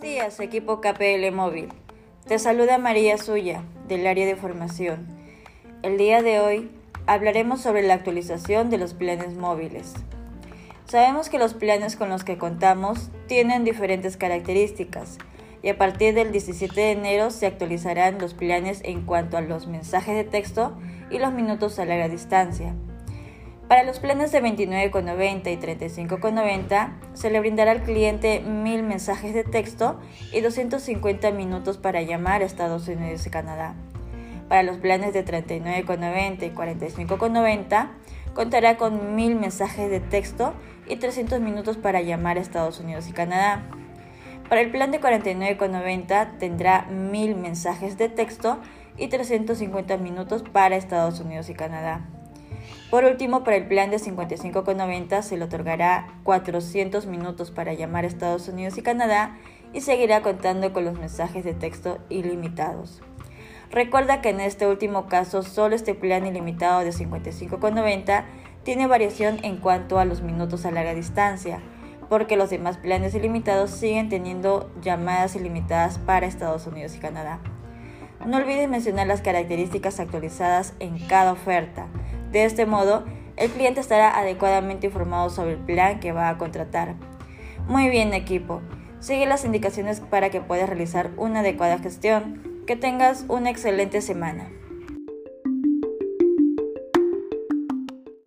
días, equipo KPL Móvil. Te saluda María Suya, del área de formación. El día de hoy hablaremos sobre la actualización de los planes móviles. Sabemos que los planes con los que contamos tienen diferentes características y a partir del 17 de enero se actualizarán los planes en cuanto a los mensajes de texto y los minutos a larga distancia. Para los planes de 29,90 y 35,90 se le brindará al cliente 1000 mensajes de texto y 250 minutos para llamar a Estados Unidos y Canadá. Para los planes de 39,90 y 45,90 contará con 1000 mensajes de texto y 300 minutos para llamar a Estados Unidos y Canadá. Para el plan de 49,90 tendrá 1000 mensajes de texto y 350 minutos para Estados Unidos y Canadá. Por último, para el plan de 55,90 se le otorgará 400 minutos para llamar a Estados Unidos y Canadá y seguirá contando con los mensajes de texto ilimitados. Recuerda que en este último caso solo este plan ilimitado de 55,90 tiene variación en cuanto a los minutos a larga distancia, porque los demás planes ilimitados siguen teniendo llamadas ilimitadas para Estados Unidos y Canadá. No olvides mencionar las características actualizadas en cada oferta. De este modo, el cliente estará adecuadamente informado sobre el plan que va a contratar. Muy bien equipo, sigue las indicaciones para que puedas realizar una adecuada gestión. Que tengas una excelente semana.